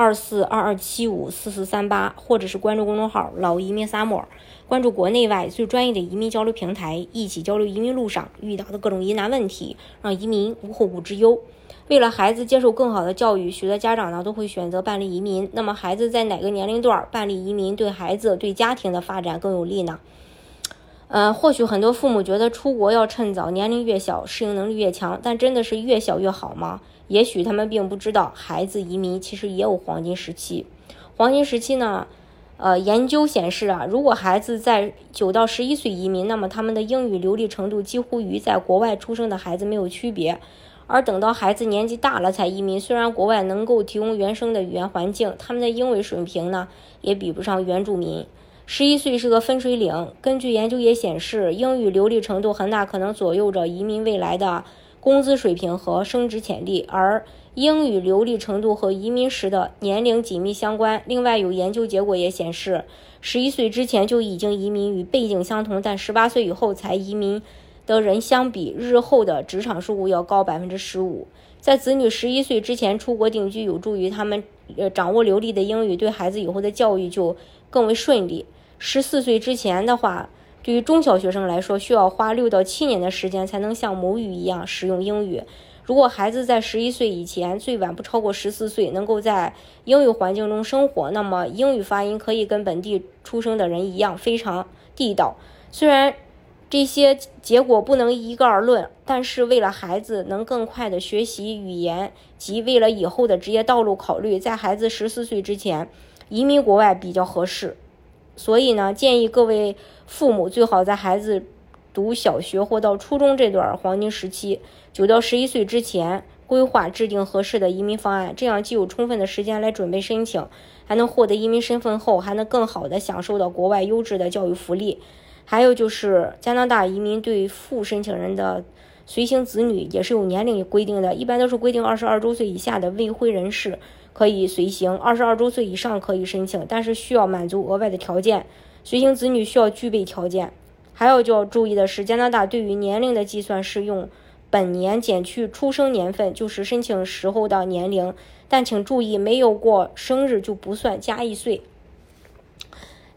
二四二二七五四四三八，或者是关注公众号“老移民 Sam，关注国内外最专业的移民交流平台，一起交流移民路上遇到的各种疑难问题，让移民无后顾之忧。为了孩子接受更好的教育，许多家长呢都会选择办理移民。那么，孩子在哪个年龄段办理移民对孩子、对家庭的发展更有利呢？呃，或许很多父母觉得出国要趁早，年龄越小适应能力越强，但真的是越小越好吗？也许他们并不知道，孩子移民其实也有黄金时期。黄金时期呢，呃，研究显示啊，如果孩子在九到十一岁移民，那么他们的英语流利程度几乎与在国外出生的孩子没有区别。而等到孩子年纪大了才移民，虽然国外能够提供原生的语言环境，他们的英语水平呢也比不上原住民。十一岁是个分水岭，根据研究也显示，英语流利程度很大可能左右着移民未来的工资水平和升职潜力。而英语流利程度和移民时的年龄紧密相关。另外，有研究结果也显示，十一岁之前就已经移民与背景相同，但十八岁以后才移民。的人相比，日后的职场收入要高百分之十五。在子女十一岁之前出国定居，有助于他们呃掌握流利的英语，对孩子以后的教育就更为顺利。十四岁之前的话，对于中小学生来说，需要花六到七年的时间才能像母语一样使用英语。如果孩子在十一岁以前，最晚不超过十四岁，能够在英语环境中生活，那么英语发音可以跟本地出生的人一样非常地道。虽然。这些结果不能一概而论，但是为了孩子能更快的学习语言及为了以后的职业道路考虑，在孩子十四岁之前移民国外比较合适。所以呢，建议各位父母最好在孩子读小学或到初中这段黄金时期，九到十一岁之前规划制定合适的移民方案，这样既有充分的时间来准备申请，还能获得移民身份后，还能更好的享受到国外优质的教育福利。还有就是加拿大移民对副申请人的随行子女也是有年龄规定的，一般都是规定二十二周岁以下的未婚人士可以随行，二十二周岁以上可以申请，但是需要满足额外的条件。随行子女需要具备条件。还有就要注意的是，加拿大对于年龄的计算是用本年减去出生年份，就是申请时候的年龄，但请注意，没有过生日就不算加一岁。